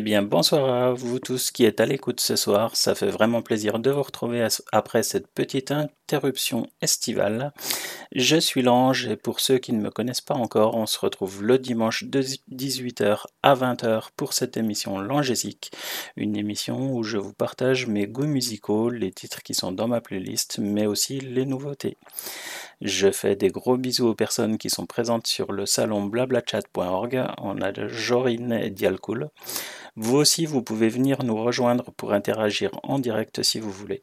Eh bien, bonsoir à vous tous qui êtes à l'écoute ce soir. Ça fait vraiment plaisir de vous retrouver après cette petite interruption estivale. Je suis l'ange et pour ceux qui ne me connaissent pas encore, on se retrouve le dimanche de 18h à 20h pour cette émission Langésique, une émission où je vous partage mes goûts musicaux, les titres qui sont dans ma playlist, mais aussi les nouveautés. Je fais des gros bisous aux personnes qui sont présentes sur le salon blablachat.org. On a Jorine et Dialcool. Vous aussi, vous pouvez venir nous rejoindre pour interagir en direct si vous voulez.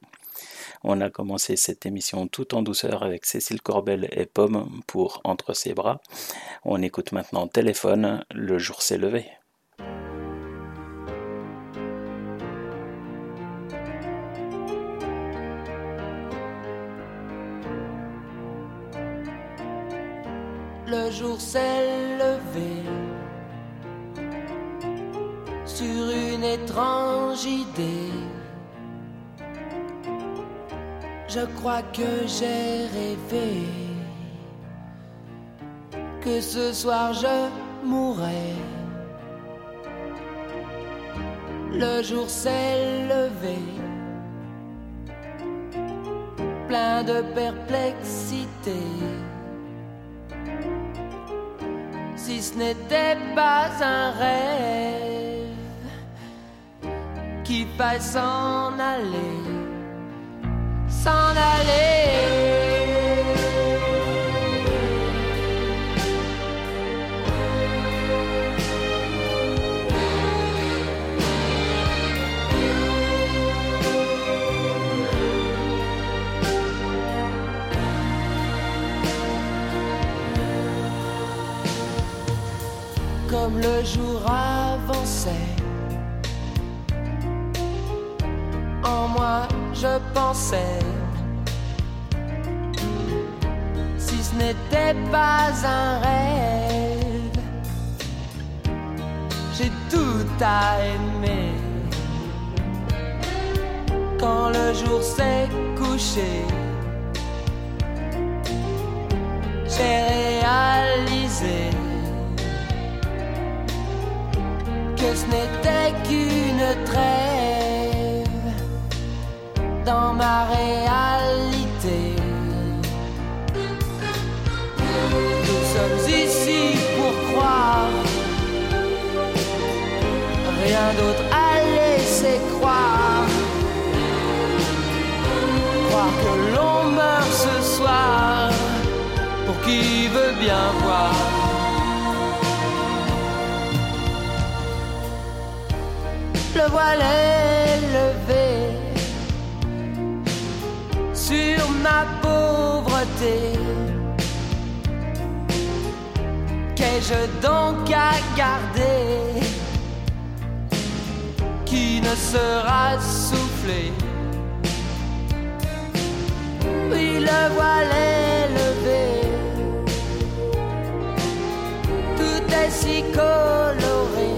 On a commencé cette émission tout en douceur avec Cécile Corbel et Pomme pour Entre ses bras. On écoute maintenant Téléphone, le jour s'est levé. Le jour s'est levé sur une étrange idée. Je crois que j'ai rêvé que ce soir je mourrais. Le jour s'est levé plein de perplexité. Si ce n'était pas un rêve qui faille s'en aller, s'en aller. comme le jour. Moi, je pensais, si ce n'était pas un rêve, j'ai tout à aimer. Quand le jour s'est couché, j'ai réalisé. que ce n'était qu'une trêve dans ma réalité. Nous sommes ici pour croire, rien d'autre à laisser croire. Croire que l'on meurt ce soir, pour qui veut bien voir. le voile est levé ma pauvreté. Qu'ai-je donc à garder qui ne sera soufflé? Oui, le voile est levé, tout est si coloré.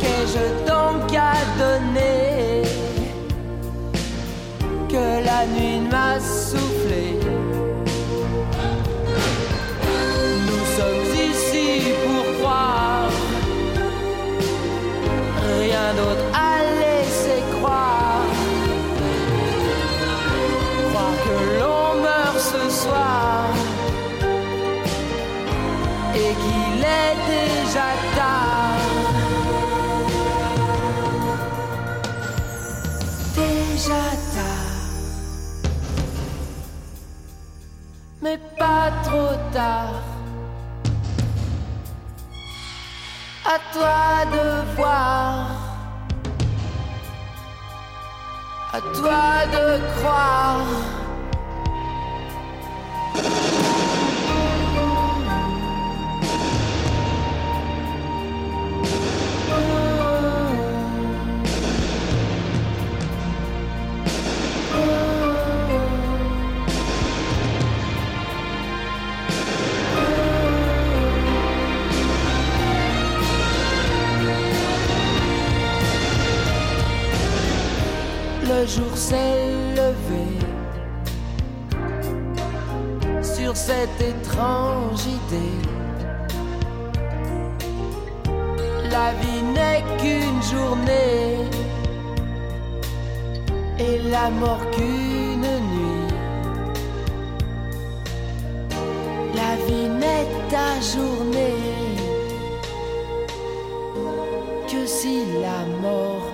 Qu'ai-je donc à donner que la nuit m'a soufflé Nous sommes ici pour croire, rien d'autre à laisser croire. Croire que l'on meurt ce soir et qu'il est déjà tard. À toi de voir, à toi de croire. Jour s'est levé sur cette étrange idée. La vie n'est qu'une journée et la mort qu'une nuit. La vie n'est ta journée que si la mort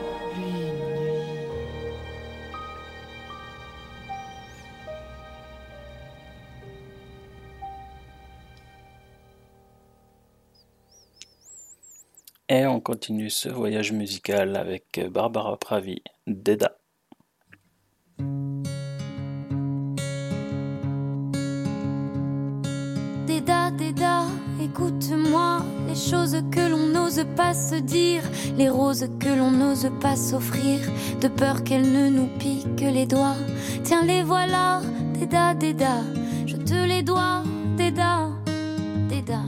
Et on continue ce voyage musical avec Barbara Pravi, Deda. Déda, Déda, écoute-moi, les choses que l'on n'ose pas se dire, les roses que l'on n'ose pas s'offrir, de peur qu'elles ne nous piquent les doigts. Tiens, les voilà, Déda, Déda, je te les dois, Déda, Déda.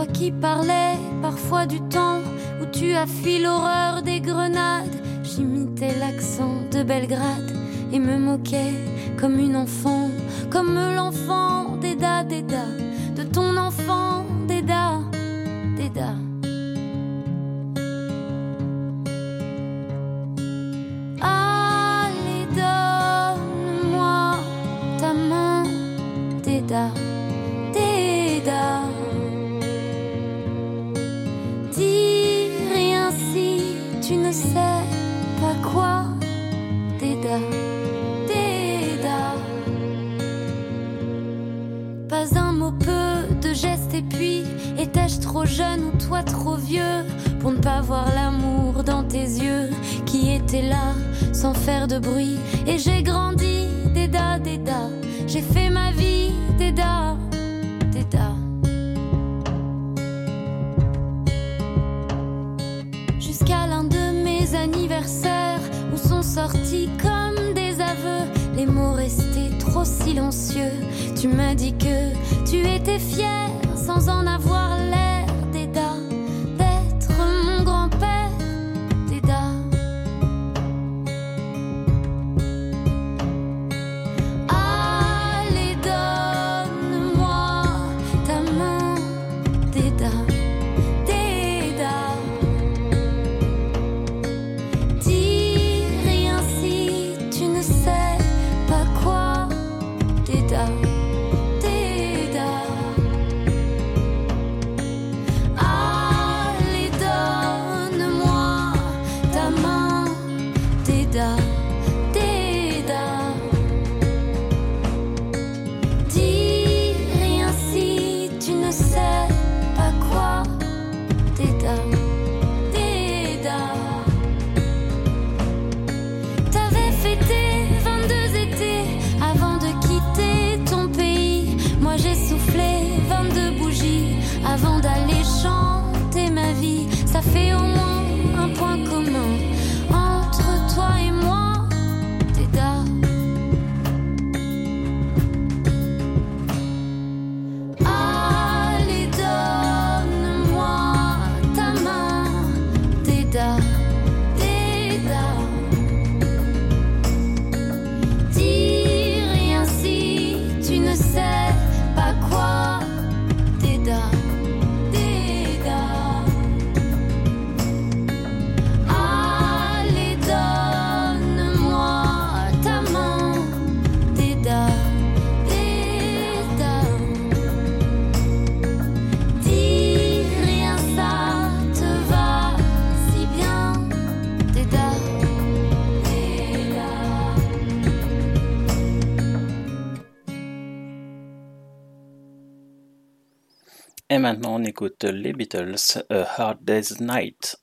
Toi qui parlais parfois du temps où tu as fui l'horreur des grenades, j'imitais l'accent de Belgrade et me moquais comme une enfant, comme l'enfant d'Eda, d'Eda, de ton enfant maintenant, on écoute les Beatles, A Hard Day's Night.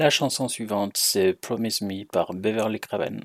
La chanson suivante c'est Promise Me par Beverly Craven.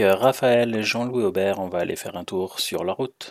Euh, Raphaël et Jean-Louis Aubert, on va aller faire un tour sur la route.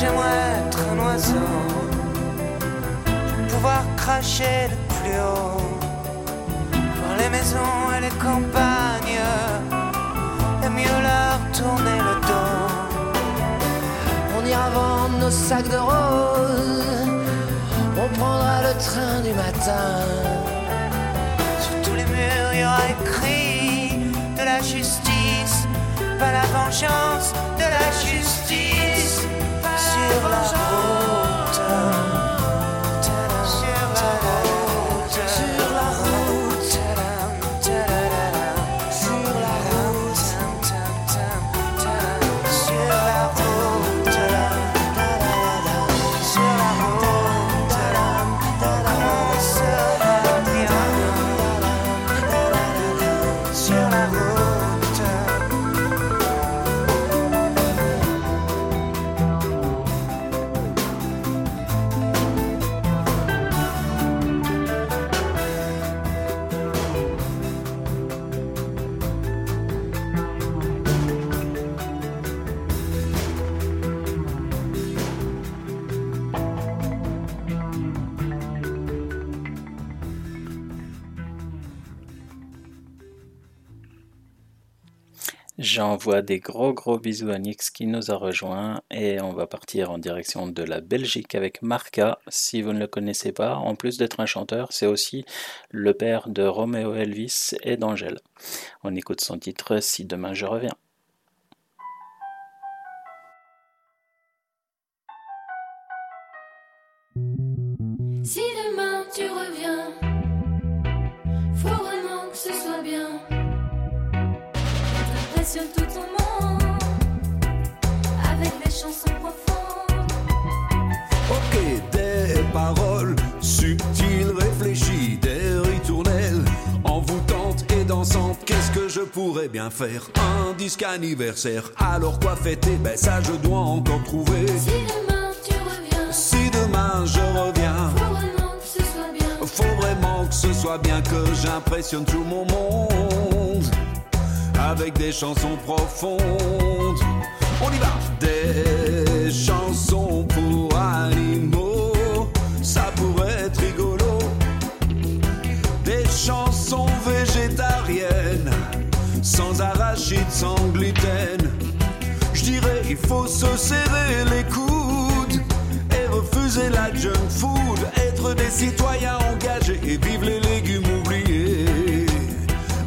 J'aimerais être un oiseau, pouvoir cracher nos sacs de roses, on prendra le train du matin. Sur tous les murs, il y aura écrit de la justice, pas la vengeance, J'envoie des gros gros bisous à Nix qui nous a rejoints et on va partir en direction de la Belgique avec Marca. Si vous ne le connaissez pas, en plus d'être un chanteur, c'est aussi le père de Roméo Elvis et d'Angèle. On écoute son titre Si demain je reviens. Paroles subtiles, réfléchies, des ritournelles envoûtantes et dansantes. Qu'est-ce que je pourrais bien faire? Un disque anniversaire. Alors quoi fêter? Ben ça je dois encore trouver. Si demain tu reviens, Si demain je reviens, faut vraiment que ce soit bien. faut vraiment que ce soit bien que j'impressionne tout mon monde avec des chansons profondes. On y va. Des chansons pour animaux, sans arachide, sans gluten. Je dirais, il faut se serrer les coudes et refuser la junk food. Être des citoyens engagés et vivre les légumes oubliés.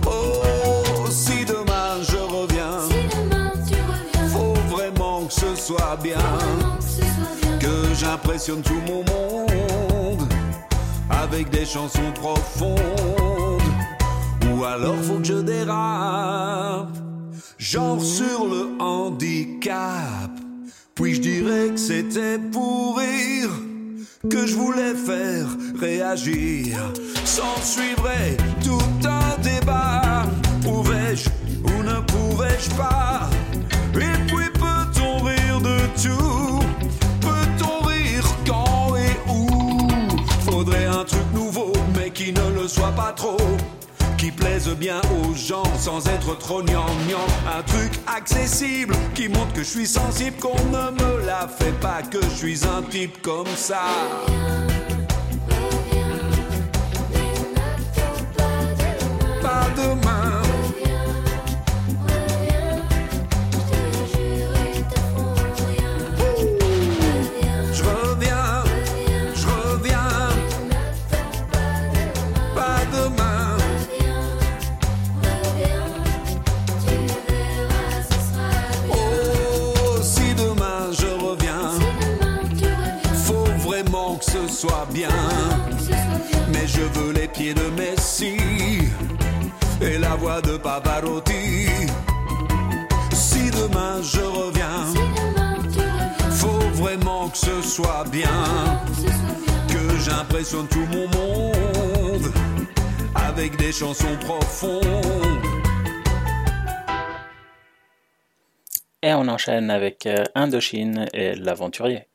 Oh, si demain je reviens, Si demain tu reviens, faut vraiment que ce soit bien. vraiment que ce soit bien. Que j'impressionne tout mon monde avec des chansons profondes. Ou alors faut que je dérape, genre sur le handicap. Puis je dirais que c'était pour rire que je voulais faire réagir. S'en suivrait tout un débat. Pouvais-je ou ne pouvais-je pas plaise bien aux gens sans être trop gnangnan. Un truc accessible qui montre que je suis sensible, qu'on ne me la fait pas, que je suis un type comme ça. bien. Mais je veux les pieds de Messi et la voix de Pavarotti. Si demain je reviens, faut vraiment que ce soit bien. Que j'impressionne tout mon monde avec des chansons profondes. Et on enchaîne avec euh, Indochine et l'aventurier.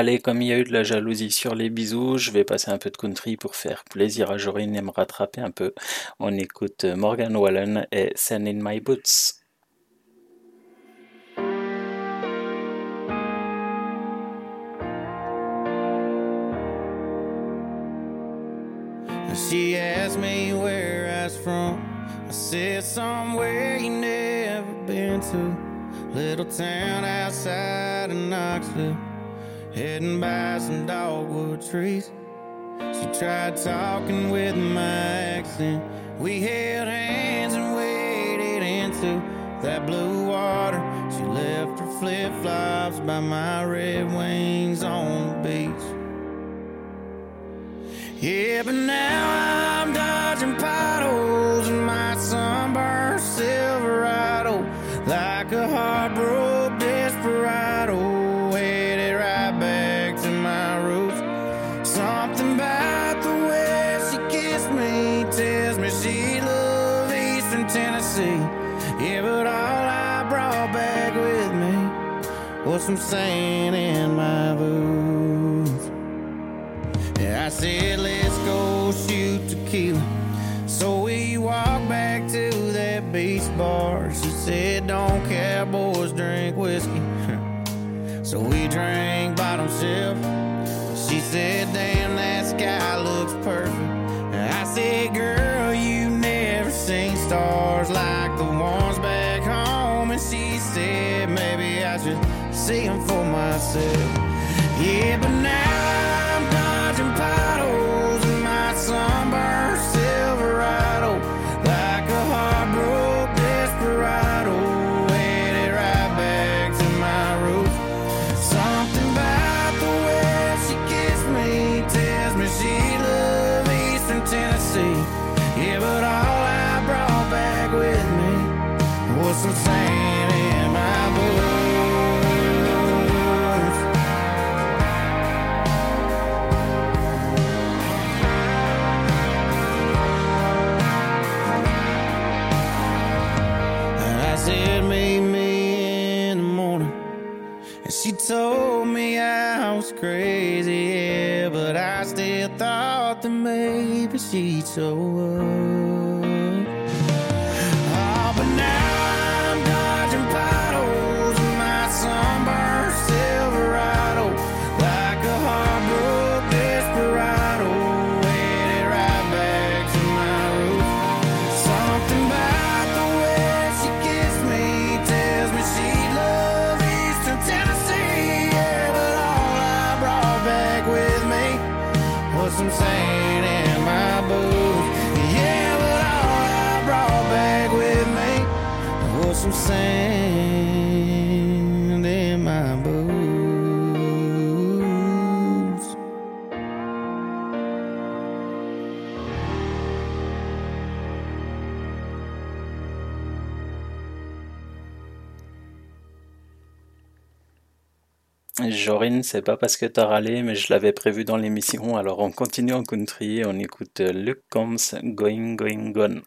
Allez, comme il y a eu de la jalousie sur les bisous, je vais passer un peu de country pour faire plaisir à Jorine et me rattraper un peu. On écoute Morgan Wallen et Sand in My Boots. She asked me where I from. I said somewhere you never been to. Little town outside of Knoxville. hidden by some dogwood trees. She tried talking with my accent. We held hands and waded into that blue water. She left her flip flops by my red wings on the beach. Yeah, but now I'm dodging potholes. put some sand in my boots. Yeah, I said, let's go shoot tequila. So we walked back to that beach bar. She said, don't care, boys, drink whiskey. so we drank bottom shelf. She said, damn, that sky looks perfect. I said, girl, you never seen stars like the one seeing for myself. c'est pas parce que t'as râlé, mais je l'avais prévu dans l'émission. Alors on continue en country, on écoute euh, Luke Combs, Going, Going, Gone.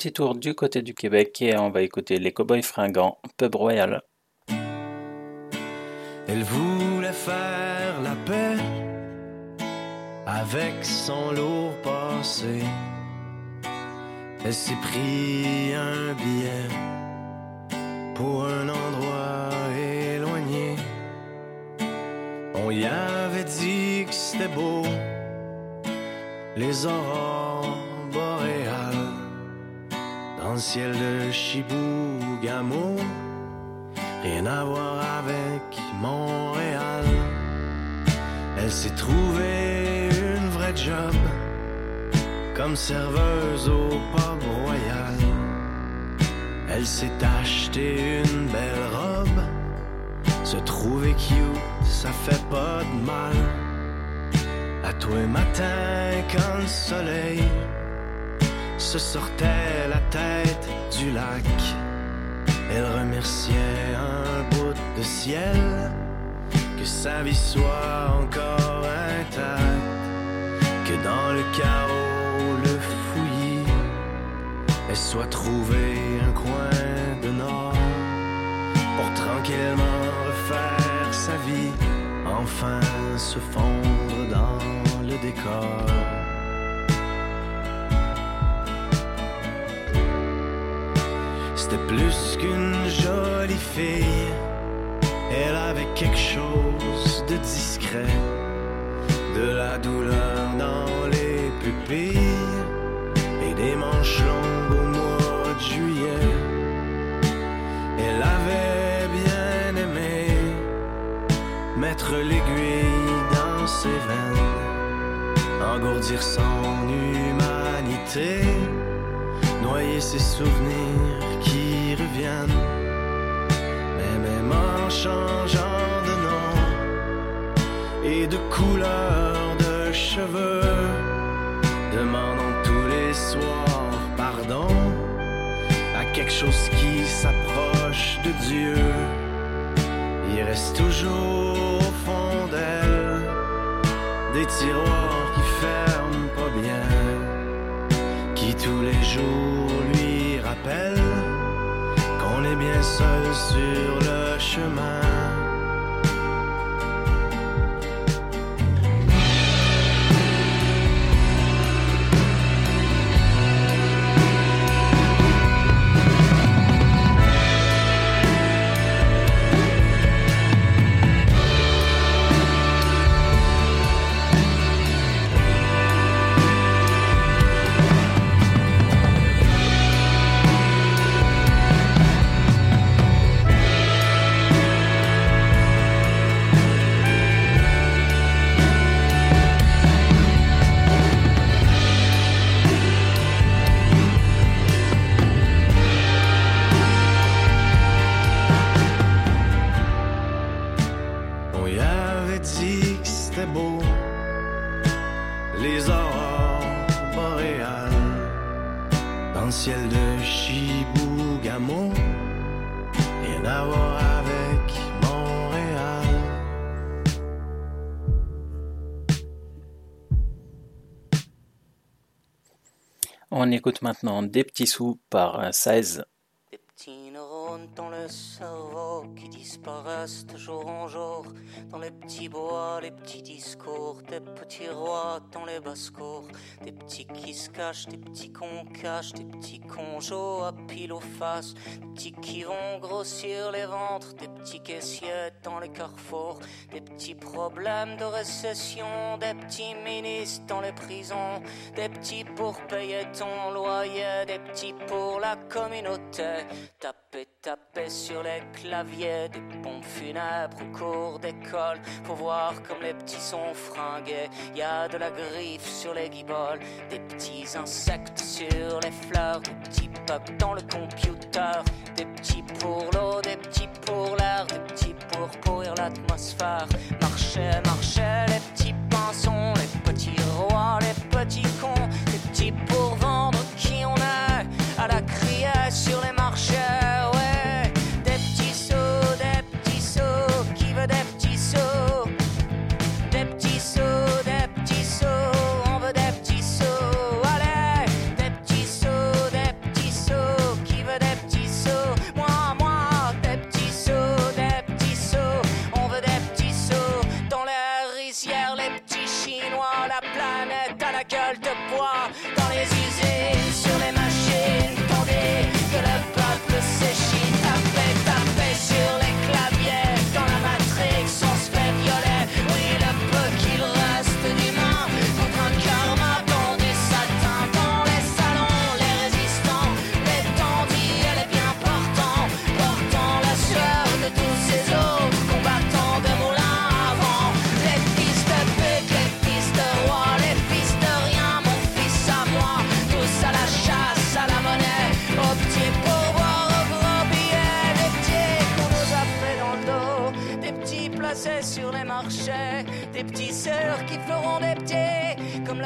Petit tour du côté du Québec et on va écouter les Cowboys fringants, Pub Royal. Elle voulait faire la paix avec son lourd passé. Elle s'est pris un billet pour un endroit éloigné. On y avait dit que c'était beau, les aurores boréales dans le ciel de. Rien à voir avec Montréal. Elle s'est trouvée une vraie job comme serveuse au pub royal. Elle s'est acheté une belle robe. Se trouver cute, ça fait pas de mal. À tous les matins, quand le soleil se sortait la tête du lac. Elle remerciait un bout de ciel que sa vie soit encore intacte, que dans le chaos, le fouillis, elle soit trouvé un coin de nord pour tranquillement refaire sa vie, enfin se fondre dans le décor. C'était plus qu'une jolie fille. Elle avait quelque chose de discret, de la douleur dans les pupilles. Et des manches longues au mois de juillet. Elle avait bien aimé mettre l'aiguille dans ses veines, engourdir son humanité, noyer ses souvenirs en changeant de nom et de couleur de cheveux, demandant tous les soirs pardon à quelque chose qui s'approche de Dieu. Il reste toujours au fond d'elle des tiroirs qui ferment pas bien, qui tous les jours lui rappellent qu'on est bien seul sur le chemin. On les aurores boréales, dans le ciel de Chibougamau, rien à voir avec Montréal. On écoute maintenant Des petits sous par euh, 16. Dans le cerveau qui disparaissent de jour en jour. Dans les petits bois, les petits discours, des petits rois dans les basses-cours, des petits qui se cachent, des petits qu'on cache, des petits conjos à pile aux faces, des petits qui vont grossir les ventres, des petits caissiers dans les carrefours, des petits problèmes de récession, des petits ministres dans les prisons, des petits pour payer ton loyer, des petits pour la communauté. Taper, taper sur les claviers des pompes funèbres au cours d'école pour voir comme les petits sont fringués. Y a de la griffe sur les guiboles, des petits insectes sur les fleurs, des petits bugs dans le computer, des petits pour l'eau, des petits pour l'air, des petits pour pourrir l'atmosphère. Marchez, marchez, les petits pinsons, les petits rois, les petits cons, des petits pour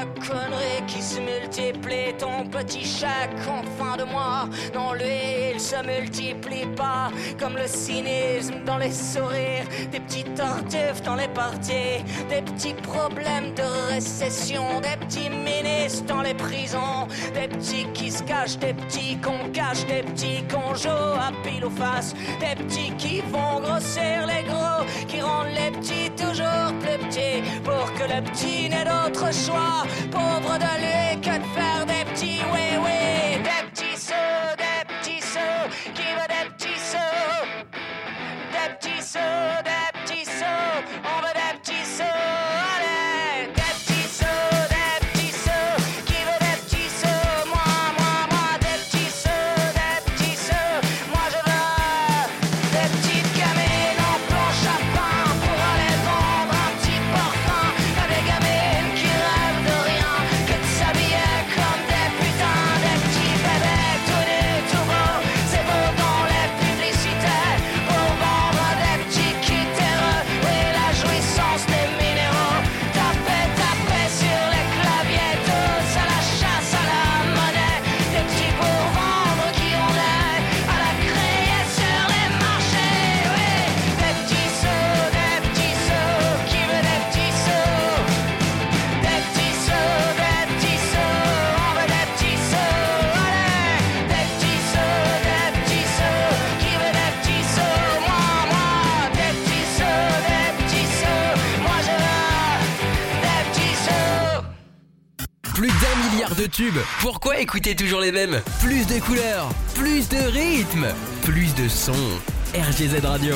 petits, ton petit chèque en fin de mois, non lui il se multiplie pas, comme le cynisme dans les sourires, des petits tartuffes dans les parties, des petits problèmes de récession, des petits ministres dans les prisons, des petits qui se cachent, des petits qu'on cache, des petits qu'on joue à pile ou face, des petits qui vont grossir les gros, qui rendent les petits toujours plus petits, pour que le petit n'ait d'autre choix, pauvre de lui que de faire des petits, oui, oui, des petits sauts, des petits sauts, qui veut des petits sauts, tubes. Pourquoi écouter toujours les mêmes? Plus de couleurs, plus de rythme, plus de sons. RGZ Radio.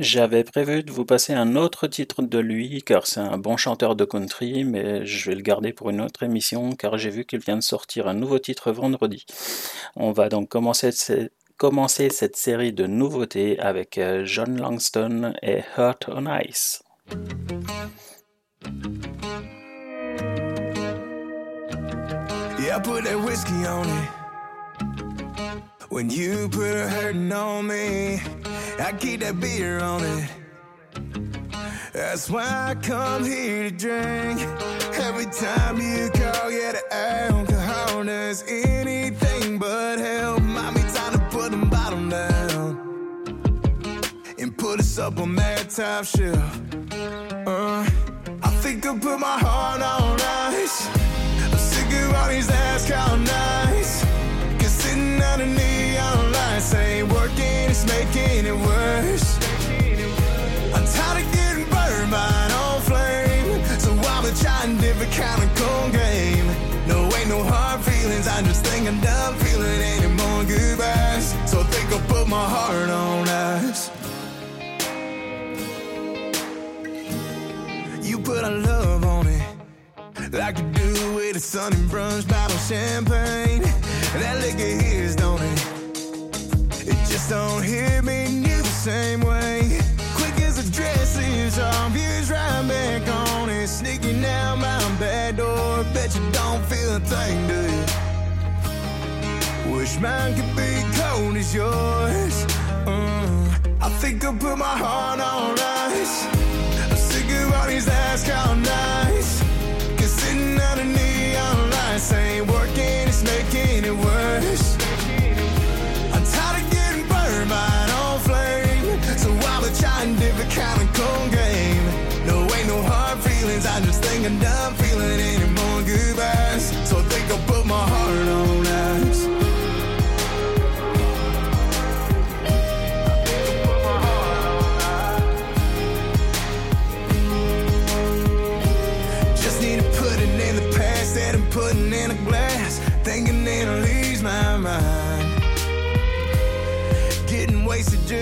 J'avais prévu de vous passer un autre titre de lui, car c'est un bon chanteur de country, mais je vais le garder pour une autre émission, car j'ai vu qu'il vient de sortir un nouveau titre vendredi. On va donc commencer, ce- commencer cette série de nouveautés avec euh, John Langston et Hurt on Ice. I put that whiskey on it. When you put a hurting on me, I keep that beer on it. That's why I come here to drink. Every time you call, yeah, the alcohol does anything but help. Mommy, time to put them bottom down and put us up on that top shelf. Uh, I think I put my heart on ice figure out last count nights. Cause sitting out in neon lights ain't working, it's making it worse. I'm tired of getting burned by an old flame. So I'm been trying different kind of cold game. No, ain't no hard feelings, I just think I'm done feeling any more goodbyes. So I think I'll put my heart on ice. You put our love on it like you do with a sunny brunch bottle champagne. That liquor hits, don't it? It just don't hit me near the same way. Quick as a dress is off, years right back on it. Sneaking out my back door. Bet you don't feel a thing, do you? Wish mine could be cold as yours. Uh, I think I'll put my heart on ice. I'm sick of all these last call nights this ain't working.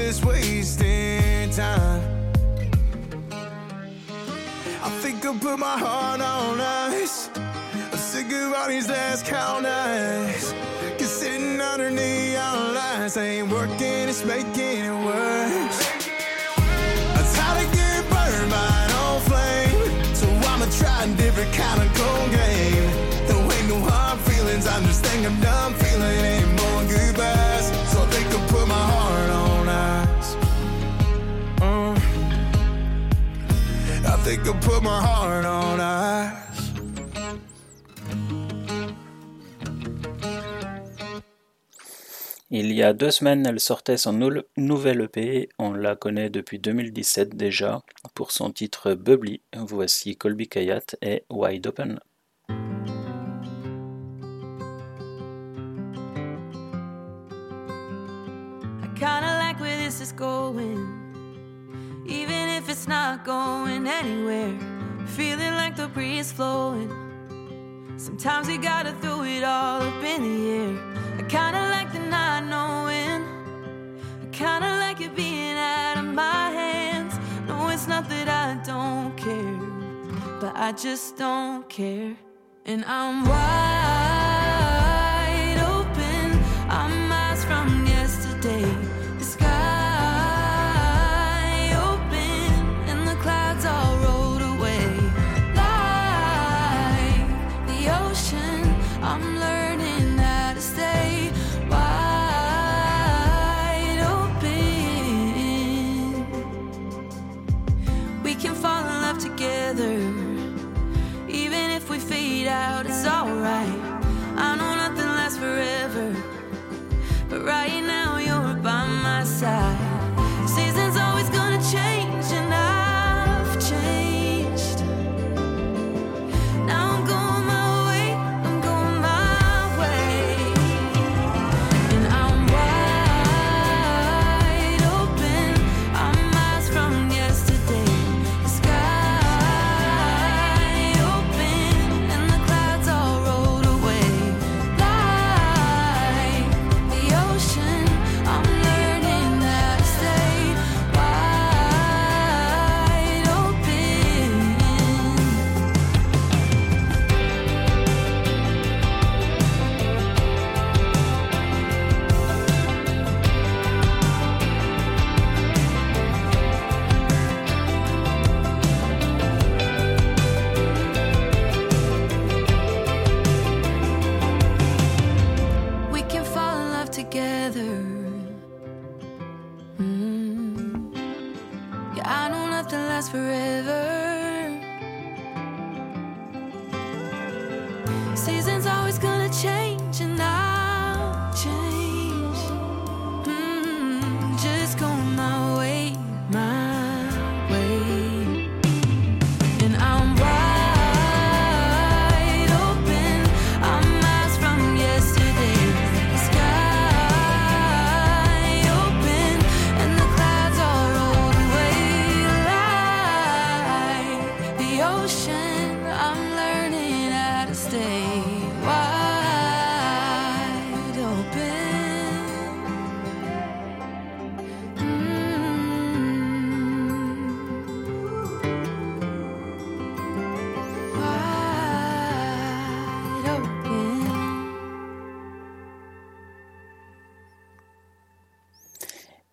Just wasting time. I think I'll put my heart on ice. I'm sick of all these last call nights. Cause sitting under neon lights ain't working, it's making it worse. I'm tired of getting burned by an old flame. So I'ma try a different kind of cold game. There ain't no hard feelings, I just think I'm done feeling any I think I'll put my heart on ice. Il y a deux semaines, elle sortait son nou- nouvelle EP. On la connaît depuis 2017 déjà pour son titre Bubbly. Voici Colby Kayat et Wide Open. I kinda like where this is going. Even if it's not going anywhere. Feeling like the breeze flowing. Sometimes we gotta throw it all up in the air. I kinda like the not knowing. I kinda like it being out of my hands. No, it's not that I don't care, but I just don't care. And I'm wide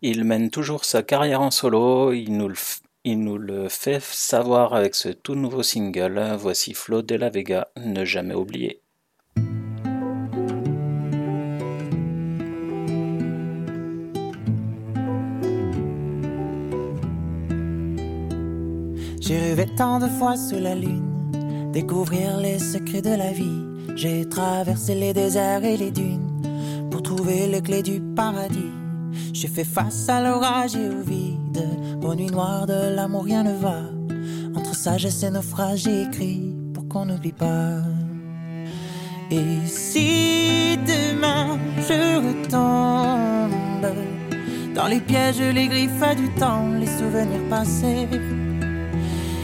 Il mène toujours sa carrière en solo, il nous le, fait savoir avec ce tout nouveau single. Voici Flo de la Vega, ne jamais oublier. J'ai rêvé tant de fois sous la lune, découvrir les secrets de la vie. J'ai traversé les déserts et les dunes pour trouver les clés du paradis. J'ai fait face à l'orage et au vide, aux nuits noires de l'amour rien ne va. Entre sagesse et naufrage, j'ai écrit pour qu'on n'oublie pas. Et si demain je retombe dans les pièges, les griffes du temps, les souvenirs passés.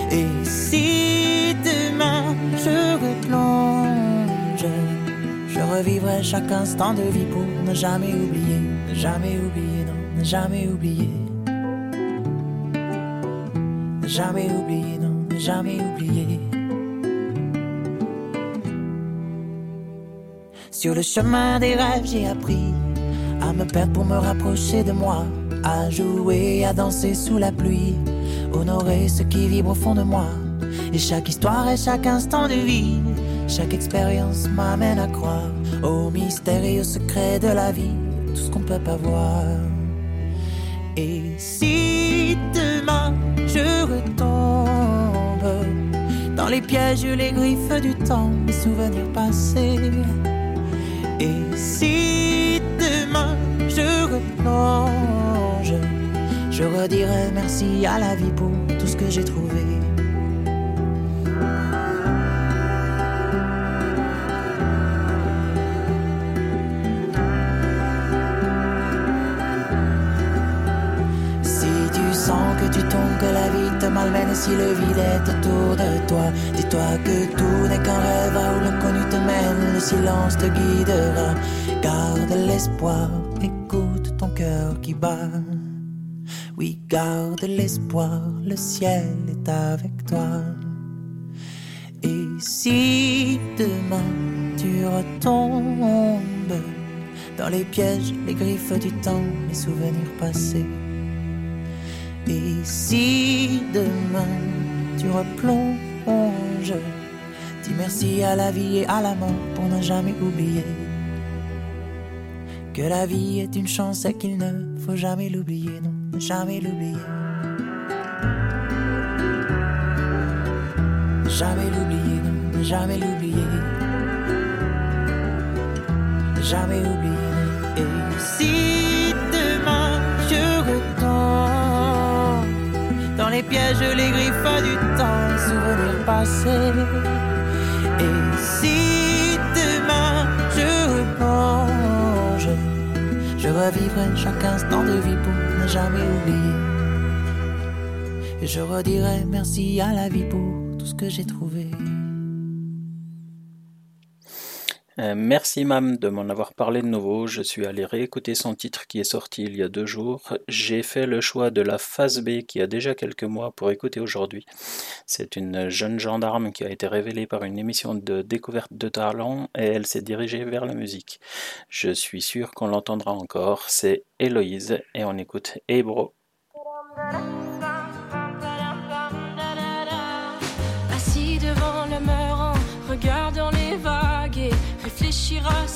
Et si demain je replonge, je revivrai chaque instant de vie pour ne jamais oublier, ne jamais oublier, jamais oublier. Jamais oublier, non, jamais oublier. Sur le chemin des rêves, j'ai appris à me perdre pour me rapprocher de moi, à jouer, à danser sous la pluie, honorer ce qui vibre au fond de moi. Et chaque histoire et chaque instant de vie, chaque expérience m'amène à croire au au secret de la vie, tout ce qu'on peut pas voir. Et si demain je retombe dans les pièges, les griffes du temps, les souvenirs passés. Et si demain je replonge, je redirai merci à la vie pour tout ce que j'ai trouvé. Que la vie te malmène, si le vide est autour de toi, dis-toi que tout n'est qu'un rêve où l'inconnu te mène, le silence te guidera. Garde l'espoir, écoute ton cœur qui bat. Oui, garde l'espoir, le ciel est avec toi. Et si demain tu retombes dans les pièges, les griffes du temps, les souvenirs passés. Et si demain tu replonges, dis merci à la vie et à la mort pour ne jamais oublier que la vie est une chance et qu'il ne faut jamais l'oublier, non, jamais l'oublier. Jamais l'oublier, non, jamais l'oublier. Jamais oublier. Et si dans les pièges, les griffes du temps, souvenirs passés. Et si demain je replonge, je revivrai chaque instant de vie pour ne jamais oublier. Et je redirai merci à la vie pour tout ce que j'ai trouvé. Euh, merci Mam de m'en avoir parlé de nouveau. Je suis allé réécouter son titre qui est sorti il y a deux jours. J'ai fait le choix de la phase B qui a déjà quelques mois pour écouter aujourd'hui. C'est une jeune gendarme qui a été révélée par une émission de découverte de talent et elle s'est dirigée vers la musique. Je suis sûr qu'on l'entendra encore. C'est Héloïse et on écoute Hey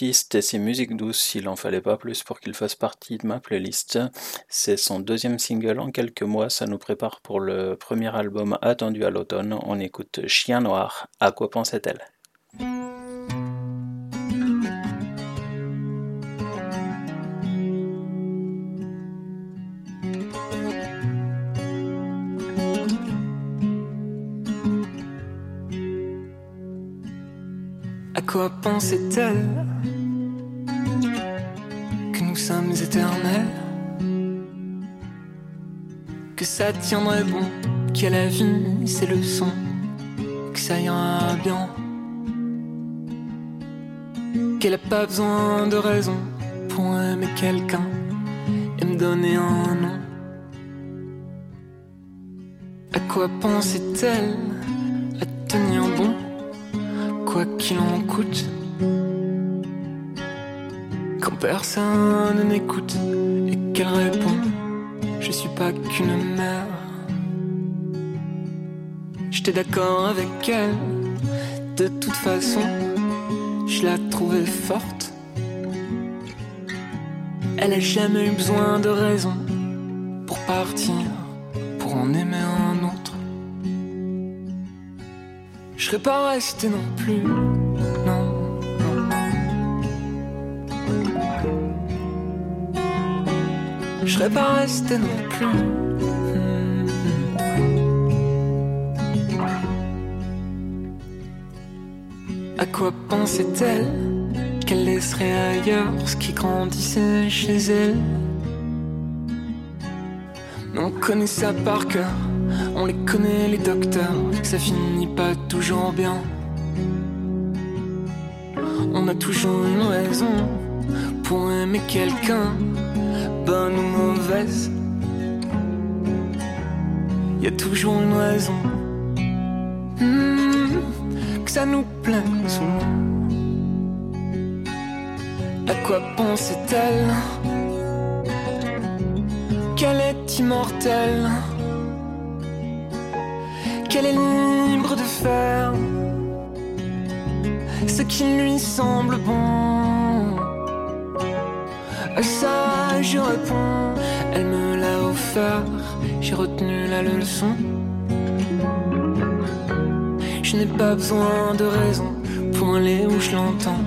Et ses musiques douces, il en fallait pas plus pour qu'il fasse partie de ma playlist. C'est son deuxième single en quelques mois, ça nous prépare pour le premier album attendu à l'automne. On écoute Chien Noir. À quoi pensait-elle? À quoi pensait-elle? Que ça tiendrait bon Qu'à la vie ses leçons Que ça ira bien. Qu'elle a pas besoin de raison Pour aimer quelqu'un Et me donner un nom. À quoi pensait-elle À tenir bon quoi qu'il en coûte? Quand personne n'écoute et qu'elle répond, je suis pas qu'une mère. J'étais d'accord avec elle, de toute façon, je la trouvais forte. Elle a jamais eu besoin de raison pour partir, pour en aimer un autre. Je serais pas resté non plus, Je serais pas resté non plus. Hmm. À quoi pensait-elle qu'elle laisserait ailleurs ce qui grandissait chez elle? On connaît ça par cœur. On les connaît, les docteurs, ça finit pas toujours bien. On a toujours une raison pour aimer quelqu'un, bonne ou Y a toujours une raison Hmm, que ça nous plaît souvent. À quoi pensait-elle? Qu'elle est immortelle qu'elle est libre de faire ce qui lui semble bon. À ça, je réponds, elle me l'a offert, j'ai retenu la leçon. Je n'ai pas besoin de raison pour aller où je l'entends,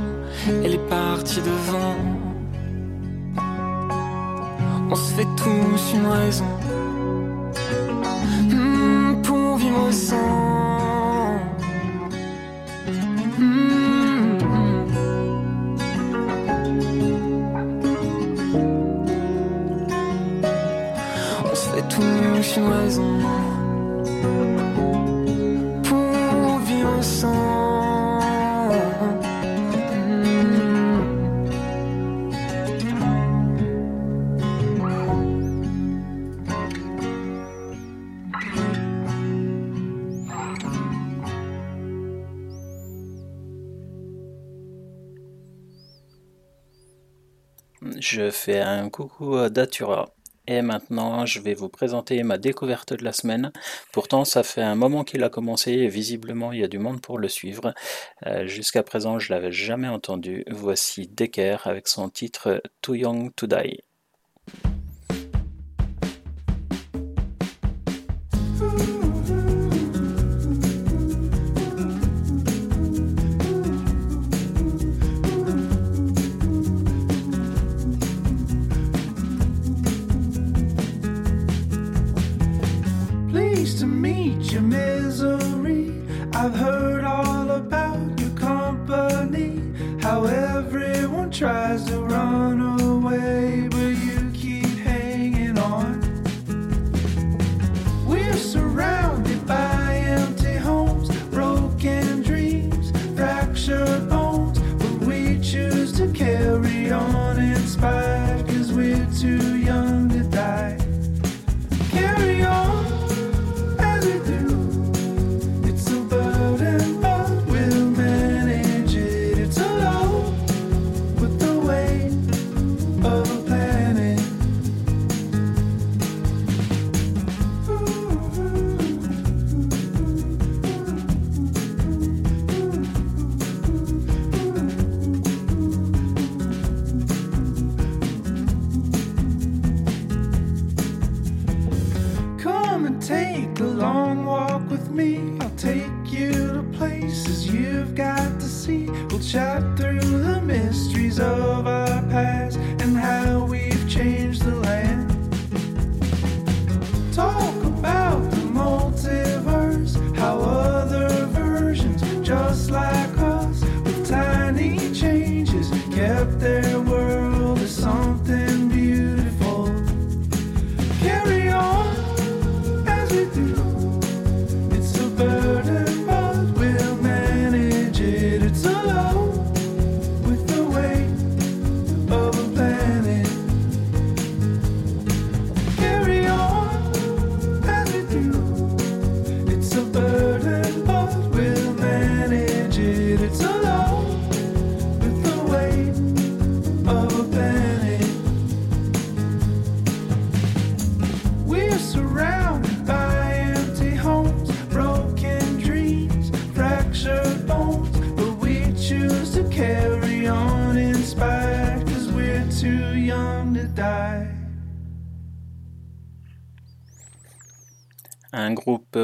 elle est partie devant. On se fait tous une raison Hmm, pour vivre sans. Je fais un coucou à Datura. Et maintenant, je vais vous présenter ma découverte de la semaine. Pourtant, ça fait un moment qu'il a commencé et visiblement, il y a du monde pour le suivre. Euh, Jusqu'à présent, je l'avais jamais entendu. Voici Decker avec son titre Too Young to Die. I've heard all about your company, how everyone tries to long walk with me. I'll take you to places you've got to see. We'll chat through the mysteries of our past and how we.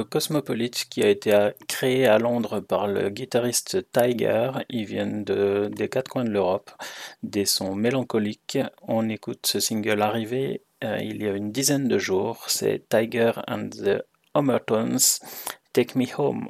Cosmopolite qui a été euh, créé à Londres par le guitariste Tiger. Ils viennent des quatre coins de l'Europe, des sons mélancoliques. On écoute ce single arrivé euh, il y a une dizaine de jours. C'est Tiger and the Homertons, Take Me Home.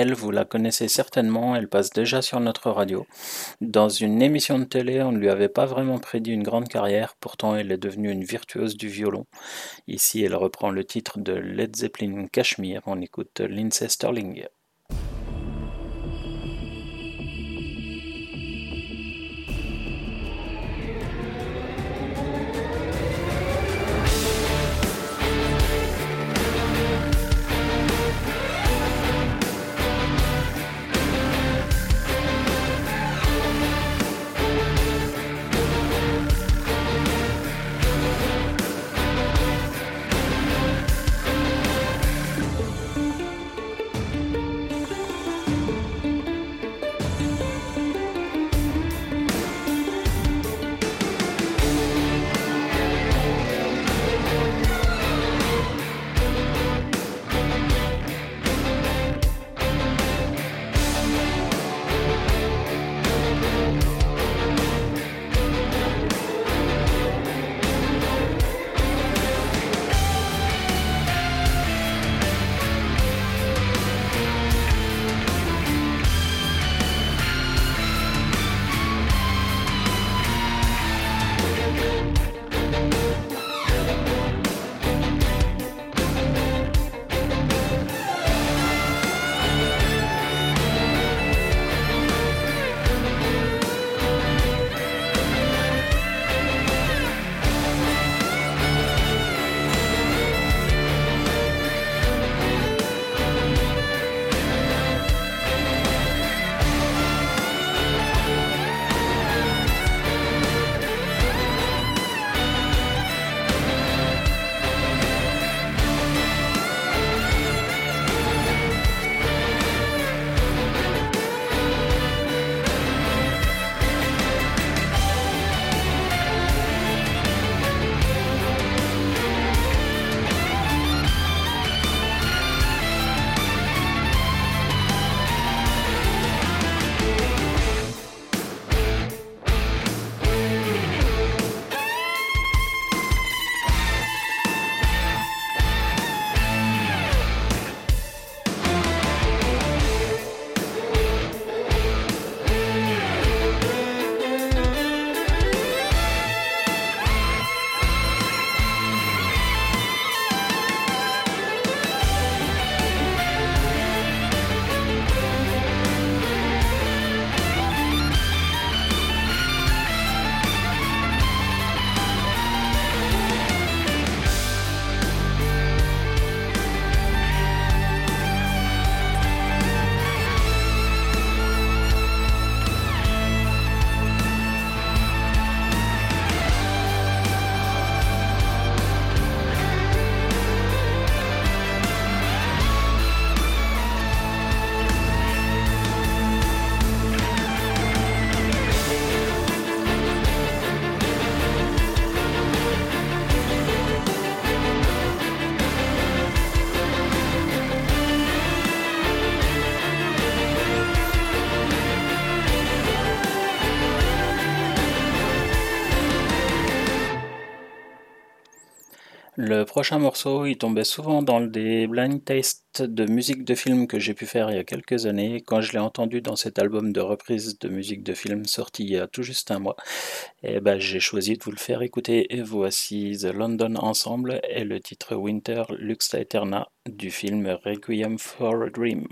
Elle, vous la connaissez certainement, elle passe déjà sur notre radio. Dans une émission de télé, on ne lui avait pas vraiment prédit une grande carrière, pourtant elle est devenue une virtuose du violon. Ici, elle reprend le titre de Led Zeppelin Cashmere, on écoute Lindsay Sterling. Le prochain morceau, il tombait souvent dans des blind tests de musique de film que j'ai pu faire il y a quelques années. Quand je l'ai entendu dans cet album de reprise de musique de film sorti il y a tout juste un mois, et ben, j'ai choisi de vous le faire écouter. Et voici The London Ensemble et le titre Winter Lux Eterna du film Requiem for a Dream.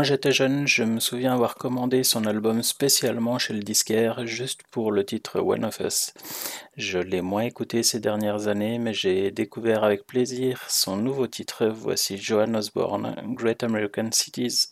Quand j'étais jeune, je me souviens avoir commandé son album spécialement chez le disquaire, juste pour le titre One of Us. Je l'ai moins écouté ces dernières années, mais j'ai découvert avec plaisir son nouveau titre. Voici Joan Osborne, Great American Cities.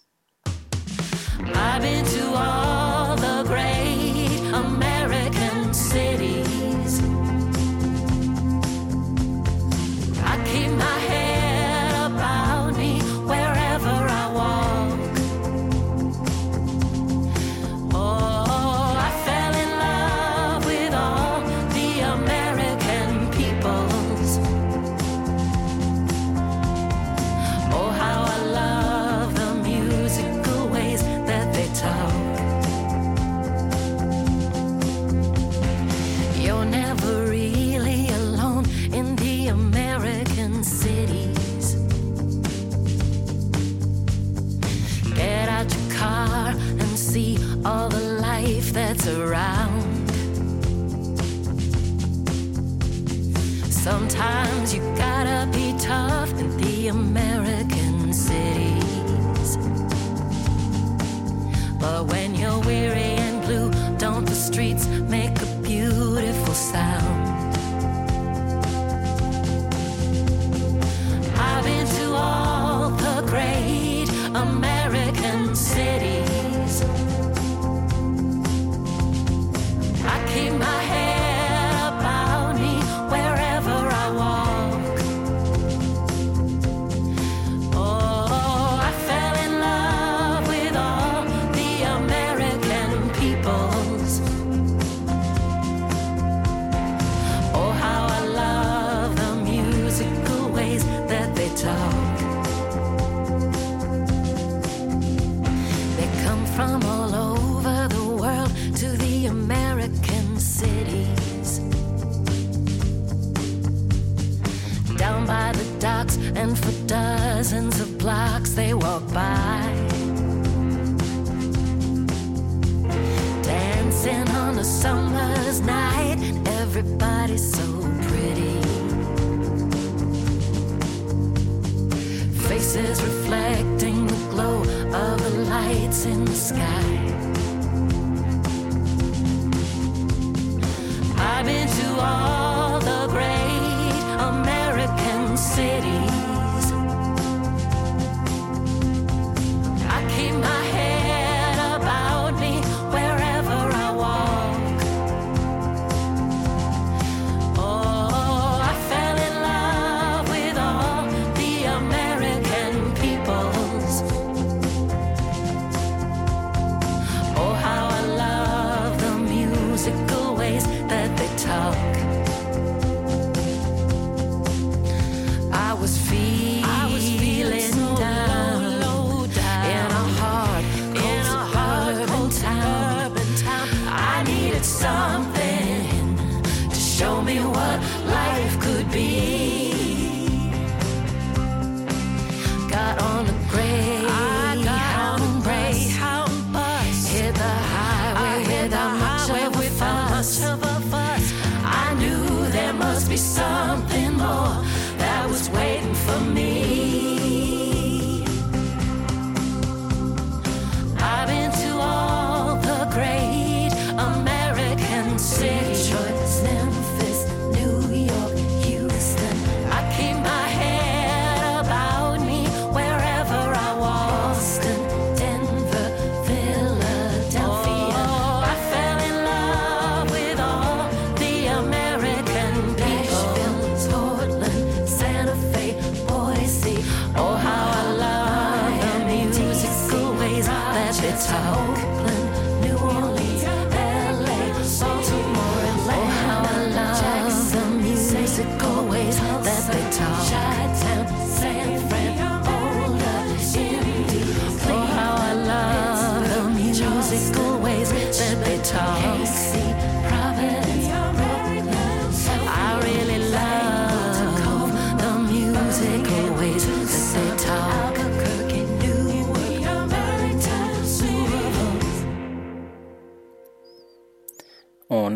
all the life that's around. Sometimes you gotta be tough in the American cities. But when you're weary and blue, don't the streets make a beautiful sound? I've been to all the great American cities.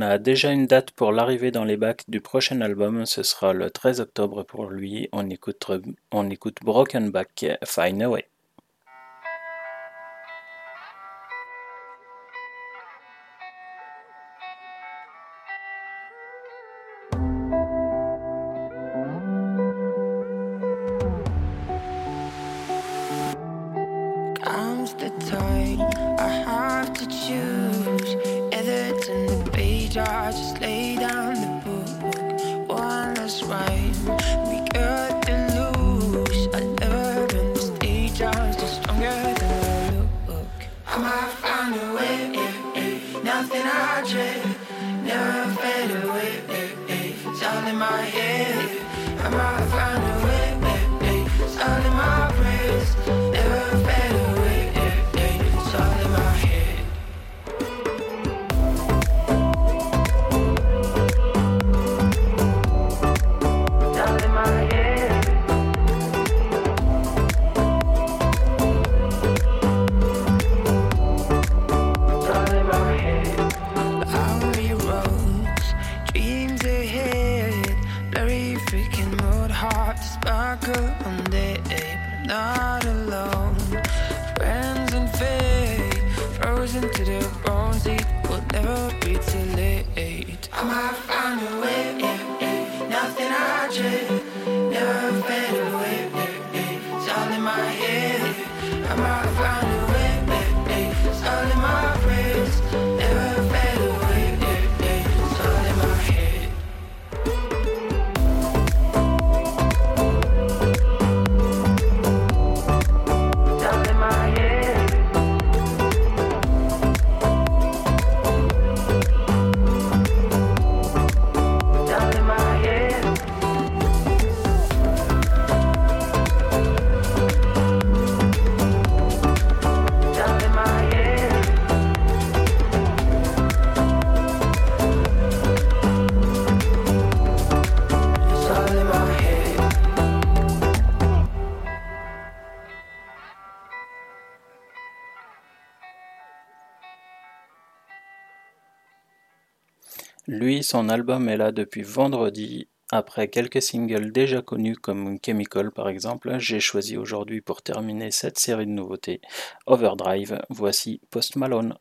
a déjà une date pour l'arrivée dans les bacs du prochain album, ce sera le 13 octobre pour lui, on écoute, on écoute Broken Back, Fine Away. The time I have to radar. Just lay down the book. One last rhyme. We got the loose. I learned when this stage is just stronger than the look. I might find a way. Eh, eh. Nothing I dread. Never fade away. Eh, eh. It's all in my head. I might find a way. Eh, eh. It's all in my son album est là depuis vendredi. Après quelques singles déjà connus comme Chemical par exemple, j'ai choisi aujourd'hui pour terminer cette série de nouveautés Overdrive. Voici Post Malone.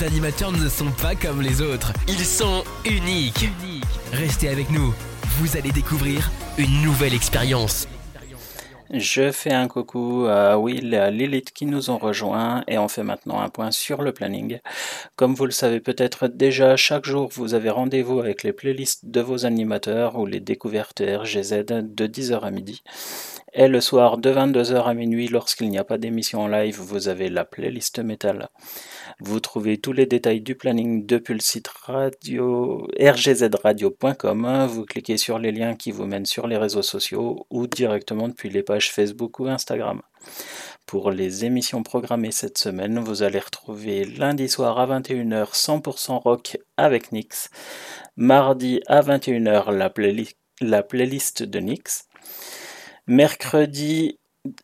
animateurs ne sont pas comme les autres. Ils sont uniques. Restez avec nous. Vous allez découvrir une nouvelle expérience. Je fais un coucou à Will et à Lilith qui nous ont rejoints et on fait maintenant un point sur le planning. Comme vous le savez peut-être déjà, chaque jour vous avez rendez-vous avec les playlists de vos animateurs ou les découvertes RGZ de 10h à midi. Et le soir de 22h à minuit, lorsqu'il n'y a pas d'émission en live, vous avez la playlist métal. Vous trouvez tous les détails du planning depuis le site radio rgzradio.com. Vous cliquez sur les liens qui vous mènent sur les réseaux sociaux ou directement depuis les pages Facebook ou Instagram. Pour les émissions programmées cette semaine, vous allez retrouver lundi soir à 21h 100% rock avec Nix. Mardi à 21h la, la playlist de Nix. Mercredi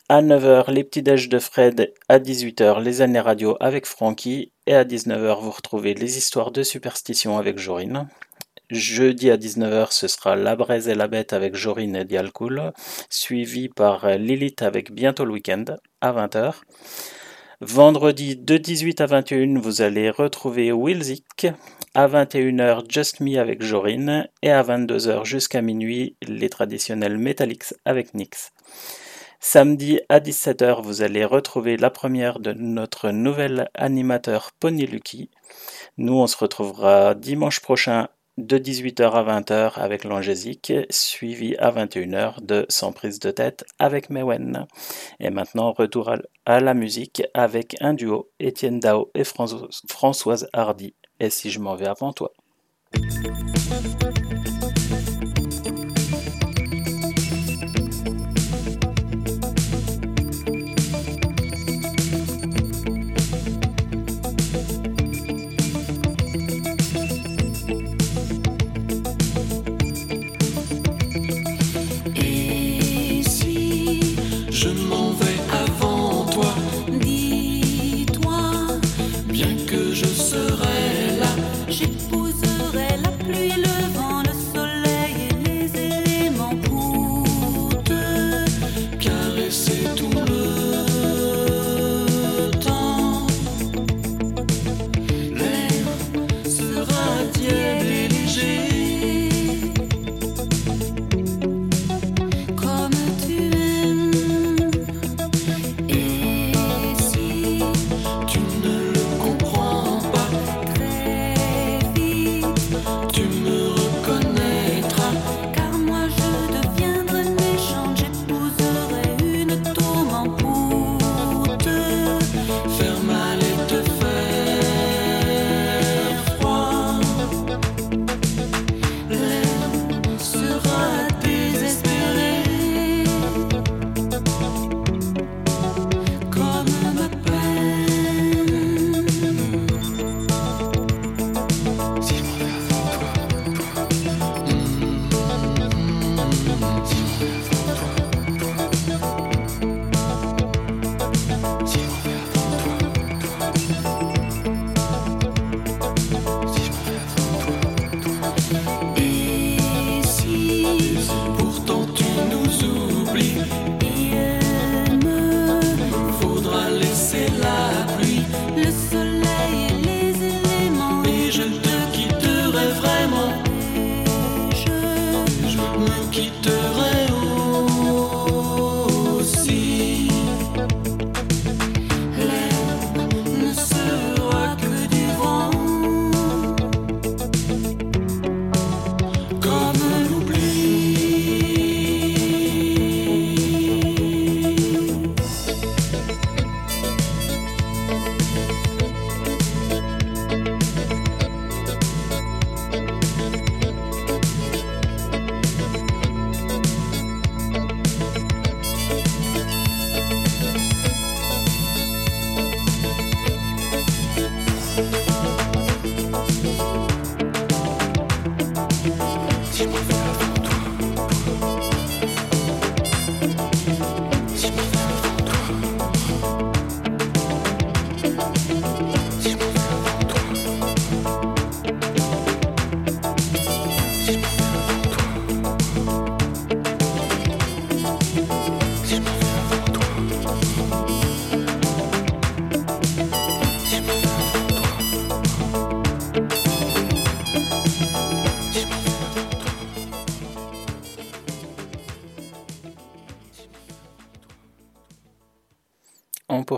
à 9h, les petits déj de Fred. À 18h, les années radio avec Francky. Et à 19h, vous retrouvez les histoires de superstition avec Jorine. Jeudi à 19h, ce sera La Braise et la Bête avec Jorine et Dialcool, suivi par Lilith avec Bientôt le Week-end à 20h. Vendredi de 18 à 21, vous allez retrouver Wilzik. À 21h, Just Me avec Jorine. Et à 22h jusqu'à minuit, les traditionnels Metallics avec Nix. Samedi à 17h, vous allez retrouver la première de notre nouvel animateur Pony Lucky. Nous, on se retrouvera dimanche prochain de 18h à 20h avec l'Angésique, suivi à 21h de Sans prise de tête avec Mewen. Et maintenant, retour à, la musique avec un duo, Étienne Dao et François- Françoise Hardy. Et si je m'en vais avant toi?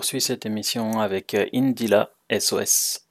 poursuit cette émission avec euh, Indila SOS.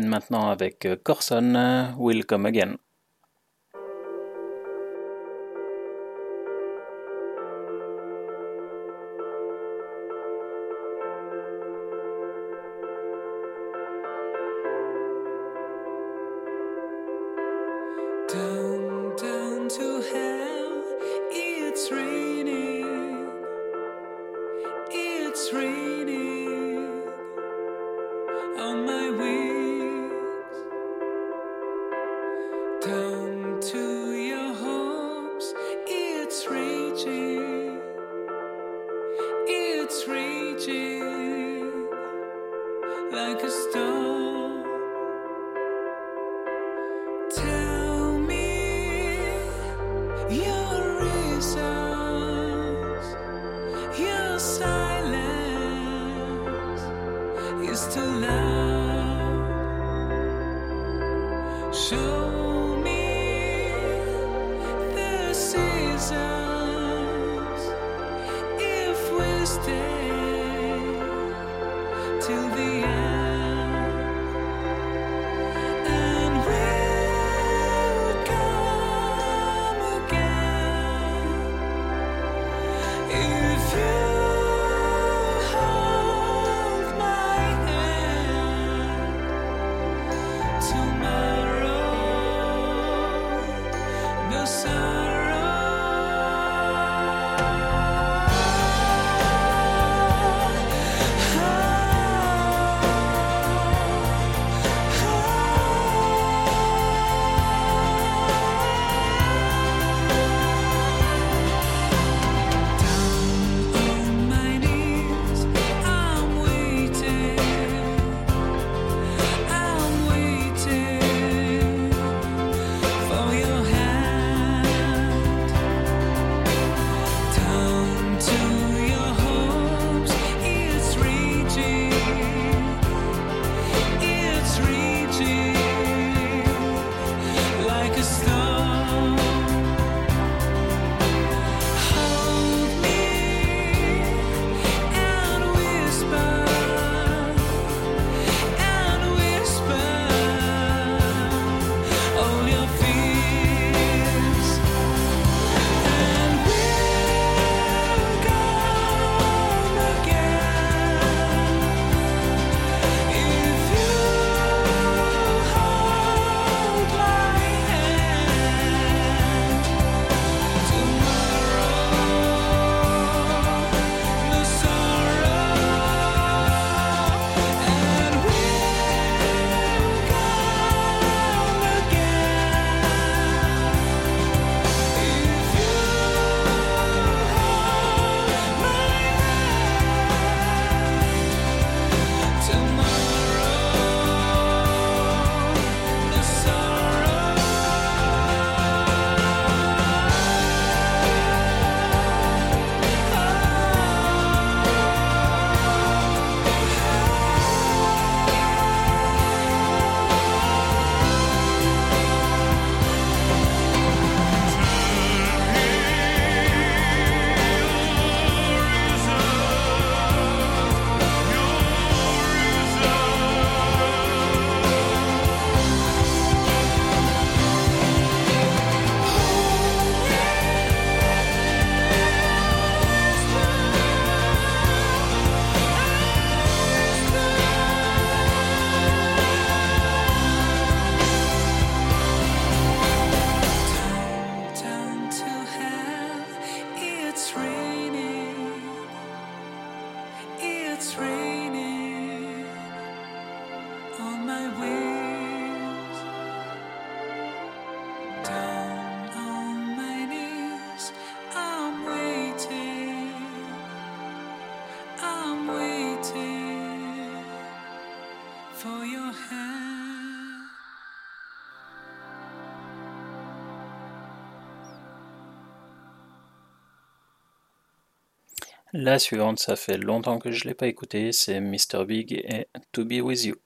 maintenant avec euh, Corson, euh, Will Come Again. La suivante, ça fait longtemps que je ne l'ai pas écoutée, c'est Mr. Big et To Be With You.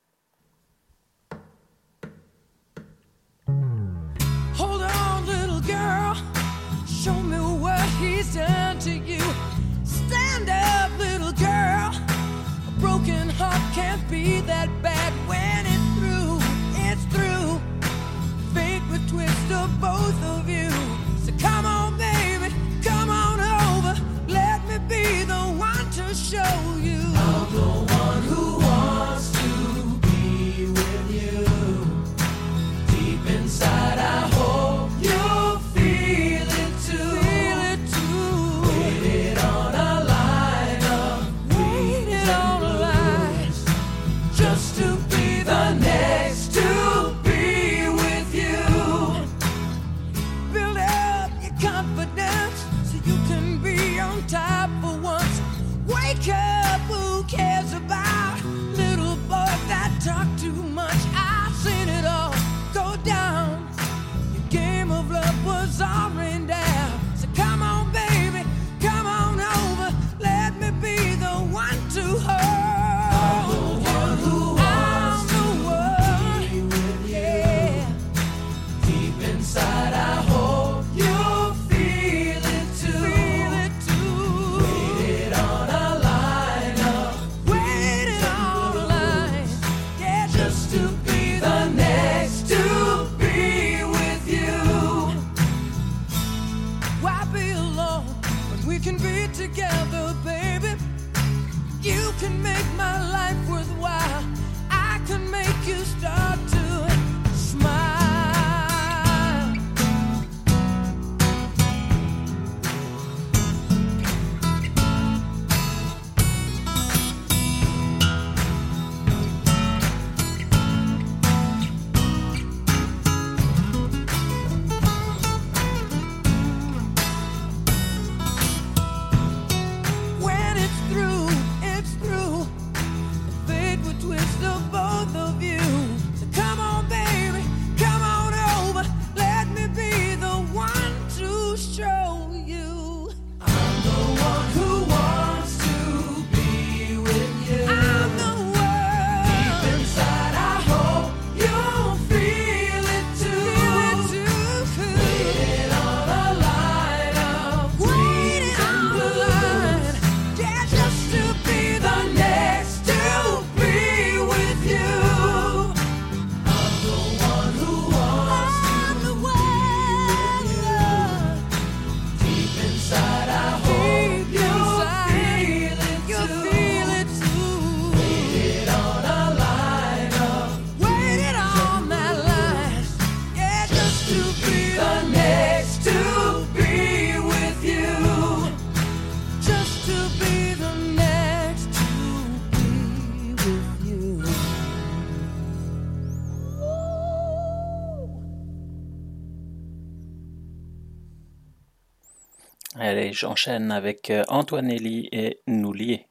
Allez, j'enchaîne avec euh, Antoine Elie et Nous lier.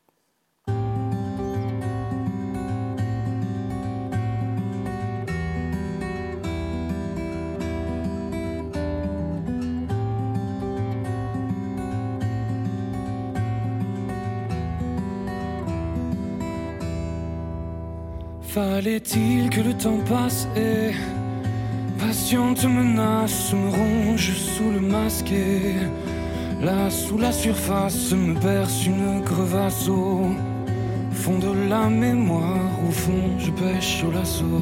Fallait-il que le temps passe et patiente menace me ronge sous le masque et là sous la surface me berce une crevasse au fond de la mémoire. Au fond je pêche au lasso.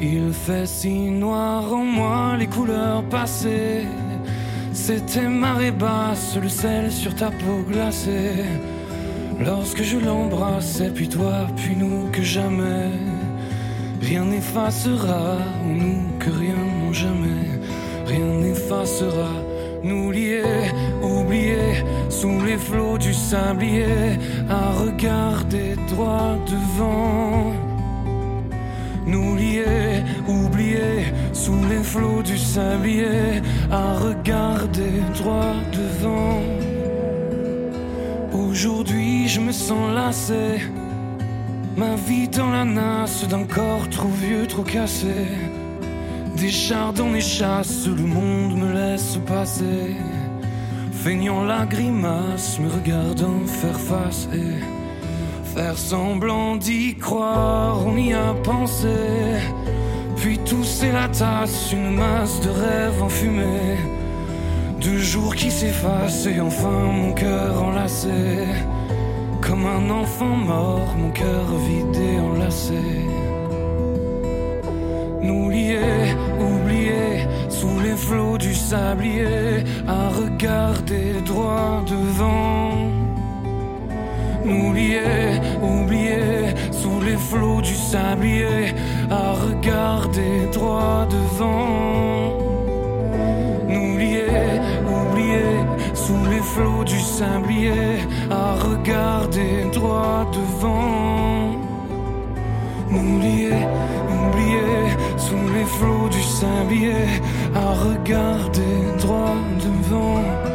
Il fait si noir en moi les couleurs passées. C'était marée basse le sel sur ta peau glacée. Lorsque je l'embrassais, puis toi, puis nous, que jamais rien n'effacera, ou nous, que rien, jamais, rien n'effacera, nous lier, oublier, sous les flots du sablier, à regarder droit devant. Nous lier, oublier, sous les flots du sablier, à regarder droit devant. Aujourd'hui je me sens lassé Ma vie dans la nasse d'un corps trop vieux, trop cassé Des chars dans les chasses, le monde me laisse passer. Feignant la grimace, me regardant faire face et Faire semblant d'y croire, on y a pensé. Puis tousser la tasse, une masse de rêves enfumés. Deux jours qui s'effacent et enfin mon cœur enlacé. Comme un enfant mort, mon cœur vidé enlacé Nous lier, oublier, sous les flots du sablier À regarder droit devant Nous lier, oublier, sous les flots du sablier À regarder droit devant nous lier, oublier, sous les flots du sablier, à regarder droit devant. Nous lier, oublier, les flots du sablier, à regarder droit devant.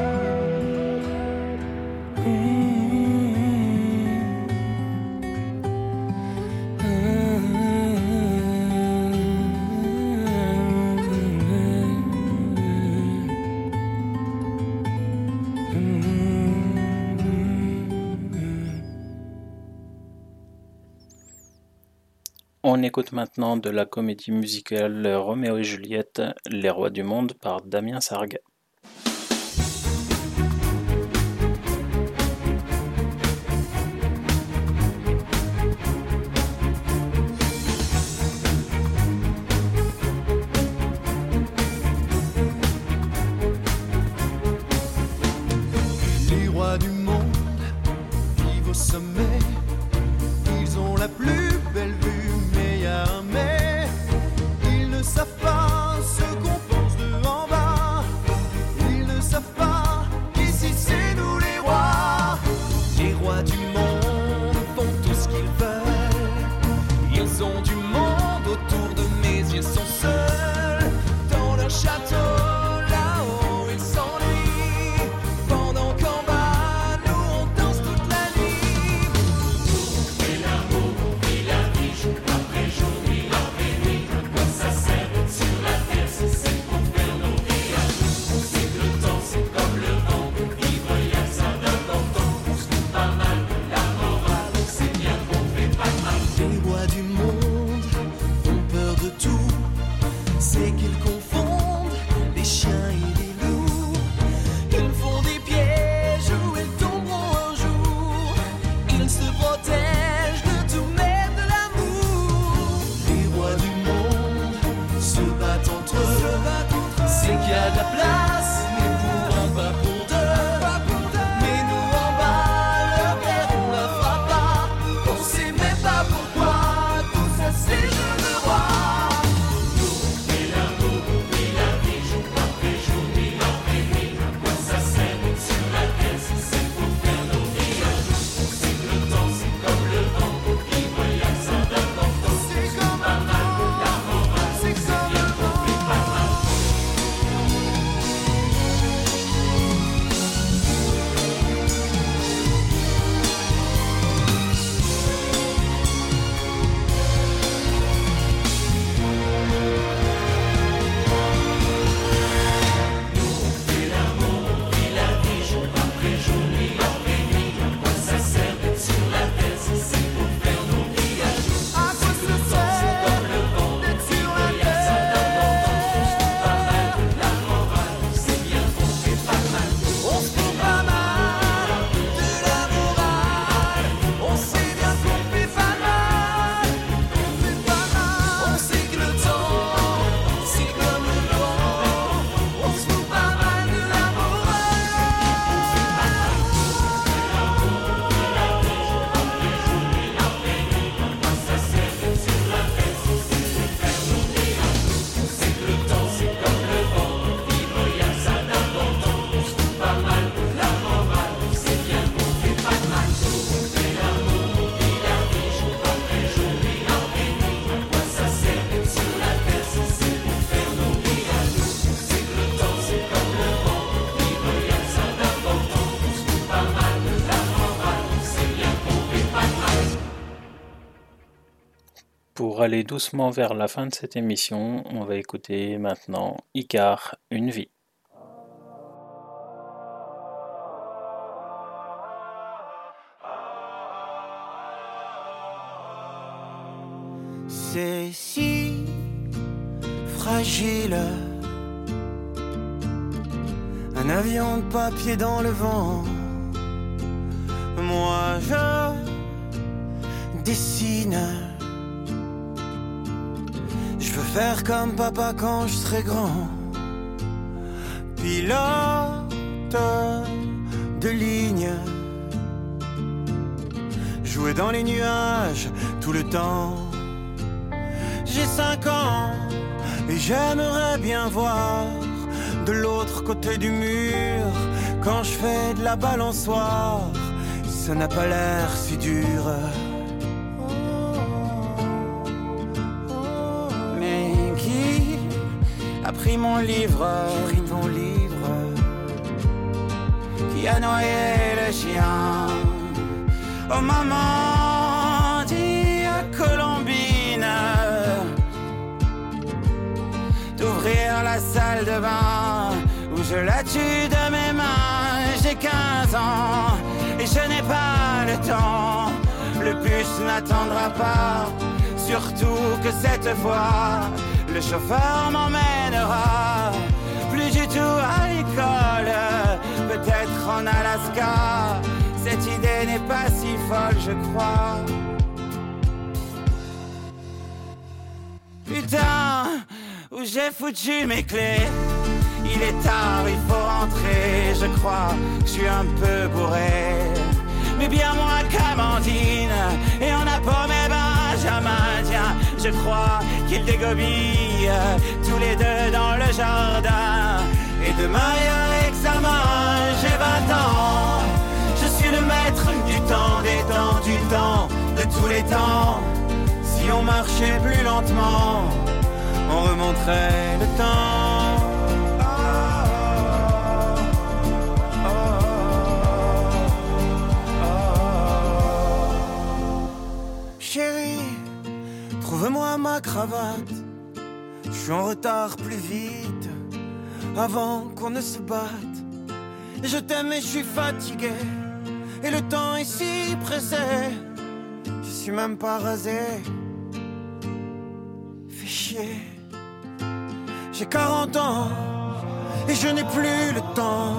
On écoute maintenant de la comédie musicale Roméo et Juliette, Les Rois du Monde par Damien Sargue. Aller doucement vers la fin de cette émission, on va écouter maintenant Icar, une vie. C'est si fragile. Un avion de papier dans le vent. Papa quand je serai grand. Pilote de ligne. Jouer dans les nuages tout le temps. J'ai cinq ans et j'aimerais bien voir de l'autre côté du mur quand je fais de la balançoire. Ça n'a pas l'air si dur. Pris mon livre pris ton livre. Qui a noyé le chien Oh maman, dis à Colombine d'ouvrir la salle de bain où je la tue de mes mains. J'ai 15 ans et je n'ai pas le temps. Le bus n'attendra pas, surtout que cette fois, le chauffeur m'emmènera plus du tout à l'école, peut-être en Alaska. Cette idée n'est pas si folle, je crois. Putain, où j'ai foutu mes clés. Il est tard, il faut rentrer, je crois, je suis un peu bourré. Mais bien moins qu'Amandine, et on a paumé Benjamin, tiens, je crois qu'ils dégobillent tous les deux dans le jardin. Et demain il y a examen, j'ai 20 ans, je suis le maître du temps, des temps, du temps, de tous les temps. Si on marchait plus lentement, on remonterait le temps. Trouve-moi ma cravate. Je suis en retard plus vite avant qu'on ne se batte. Je t'aime et je suis fatigué. Et le temps est si pressé. Je suis même pas rasé. Fais chier. J'ai 40 ans et je n'ai plus le temps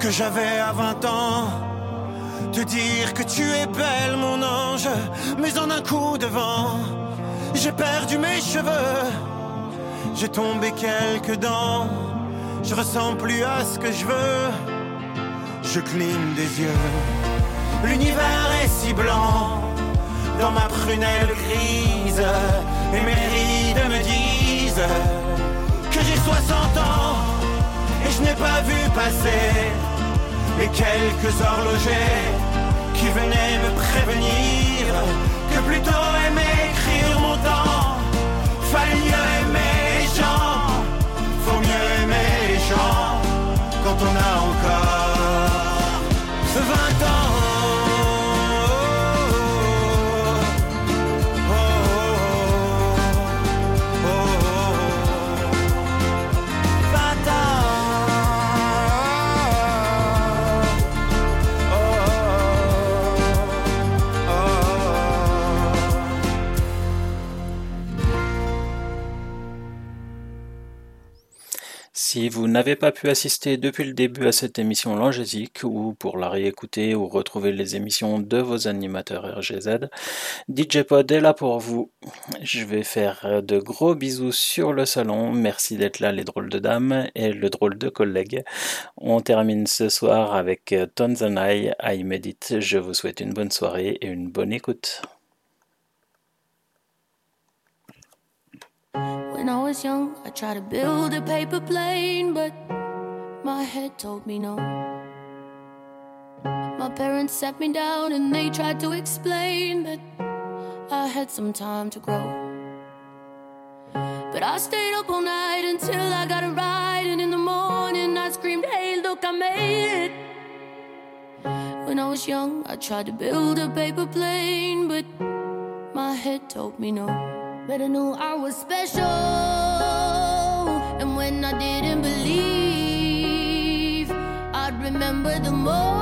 que j'avais à 20 ans. Te dire que tu es belle, mon ange, mais en un coup de vent, j'ai perdu mes cheveux, j'ai tombé quelques dents, je ressens plus à ce que je veux, je cligne des yeux. L'univers est si blanc. Dans ma prunelle grise, et mes rides me disent que j'ai 60 ans. Et je n'ai pas vu passer les quelques horlogers qui venaient me prévenir que plutôt aimer écrire mon temps, fallait mieux aimer les gens, faut mieux aimer les gens. Quand on a encore Si vous n'avez pas pu assister depuis le début à cette émission Langésique, ou pour la réécouter ou retrouver les émissions de vos animateurs RGZ, DJ Pod est là pour vous. Je vais faire de gros bisous sur le salon. Merci d'être là, les drôles de dames et le drôle de collègue. On termine ce soir avec Tons and I, I Medit. Je vous souhaite une bonne soirée et une bonne écoute. when I was young. I tried to build a paper plane, but my head told me no. My parents sat me down and they tried to explain that I had some time to grow. But I stayed up all night until I got a ride, and in the morning I screamed, Hey, look, I made it. When I was young, I tried to build a paper plane, but my head told me no. Better knew I was special. And when I didn't believe, I'd remember the most.